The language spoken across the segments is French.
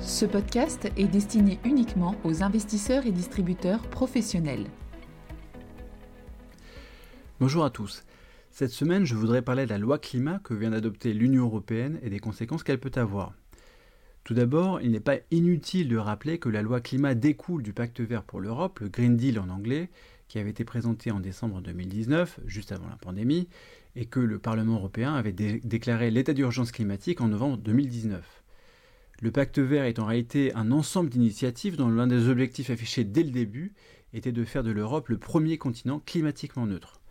Ce podcast est destiné uniquement aux investisseurs et distributeurs professionnels. Bonjour à tous. Cette semaine, je voudrais parler de la loi climat que vient d'adopter l'Union européenne et des conséquences qu'elle peut avoir. Tout d'abord, il n'est pas inutile de rappeler que la loi climat découle du pacte vert pour l'Europe, le Green Deal en anglais, qui avait été présenté en décembre 2019, juste avant la pandémie, et que le Parlement européen avait déclaré l'état d'urgence climatique en novembre 2019. Le pacte vert est en réalité un ensemble d'initiatives dont l'un des objectifs affichés dès le début était de faire de l'Europe le premier continent climatiquement neutre.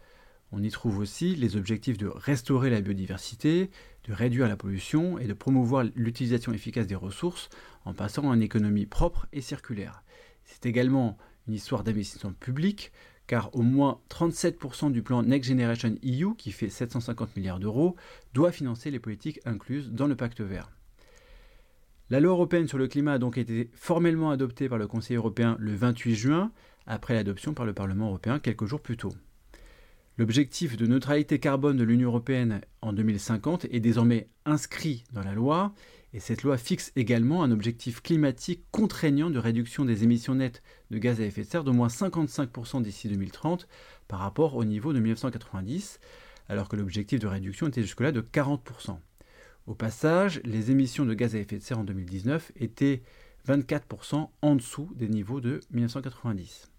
On y trouve aussi les objectifs de restaurer la biodiversité, de réduire la pollution et de promouvoir l'utilisation efficace des ressources en passant à une économie propre et circulaire. C'est également une histoire d'investissement public, car au moins 37% du plan Next Generation EU, qui fait 750 milliards d'euros, doit financer les politiques incluses dans le pacte vert. La loi européenne sur le climat a donc été formellement adoptée par le Conseil européen le 28 juin, après l'adoption par le Parlement européen quelques jours plus tôt. L'objectif de neutralité carbone de l'Union européenne en 2050 est désormais inscrit dans la loi, et cette loi fixe également un objectif climatique contraignant de réduction des émissions nettes de gaz à effet de serre d'au moins 55% d'ici 2030 par rapport au niveau de 1990, alors que l'objectif de réduction était jusque-là de 40%. Au passage, les émissions de gaz à effet de serre en 2019 étaient 24% en dessous des niveaux de 1990.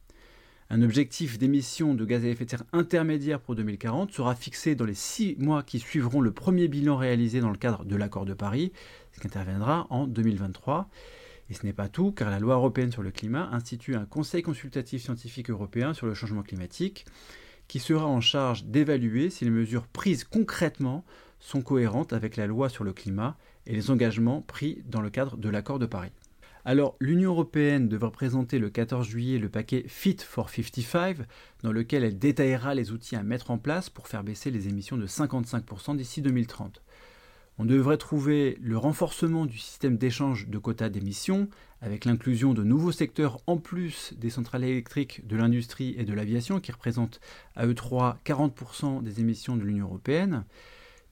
Un objectif d'émissions de gaz à effet de serre intermédiaire pour 2040 sera fixé dans les six mois qui suivront le premier bilan réalisé dans le cadre de l'accord de Paris, ce qui interviendra en 2023. Et ce n'est pas tout, car la loi européenne sur le climat institue un conseil consultatif scientifique européen sur le changement climatique, qui sera en charge d'évaluer si les mesures prises concrètement sont cohérentes avec la loi sur le climat et les engagements pris dans le cadre de l'accord de Paris. Alors, l'Union européenne devra présenter le 14 juillet le paquet Fit for 55, dans lequel elle détaillera les outils à mettre en place pour faire baisser les émissions de 55% d'ici 2030. On devrait trouver le renforcement du système d'échange de quotas d'émissions, avec l'inclusion de nouveaux secteurs en plus des centrales électriques, de l'industrie et de l'aviation, qui représentent à eux trois 40% des émissions de l'Union européenne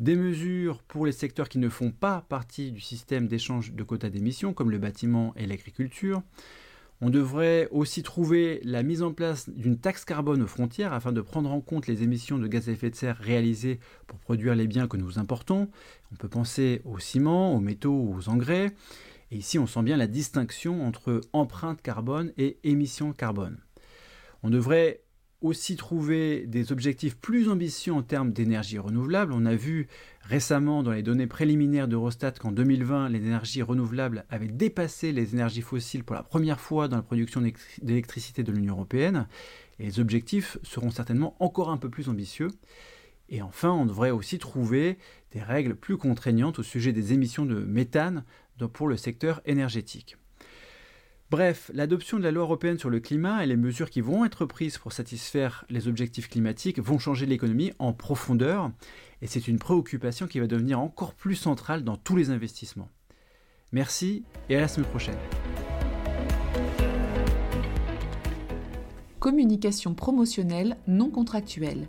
des mesures pour les secteurs qui ne font pas partie du système d'échange de quotas d'émissions, comme le bâtiment et l'agriculture. On devrait aussi trouver la mise en place d'une taxe carbone aux frontières afin de prendre en compte les émissions de gaz à effet de serre réalisées pour produire les biens que nous importons. On peut penser au ciment, aux métaux, aux engrais. Et ici, on sent bien la distinction entre empreinte carbone et émission carbone. On devrait aussi trouver des objectifs plus ambitieux en termes d'énergie renouvelable. On a vu récemment dans les données préliminaires d'Eurostat qu'en 2020, les énergies renouvelables avaient dépassé les énergies fossiles pour la première fois dans la production d'électricité de l'Union européenne. Les objectifs seront certainement encore un peu plus ambitieux. Et enfin, on devrait aussi trouver des règles plus contraignantes au sujet des émissions de méthane pour le secteur énergétique. Bref, l'adoption de la loi européenne sur le climat et les mesures qui vont être prises pour satisfaire les objectifs climatiques vont changer l'économie en profondeur et c'est une préoccupation qui va devenir encore plus centrale dans tous les investissements. Merci et à la semaine prochaine. Communication promotionnelle non contractuelle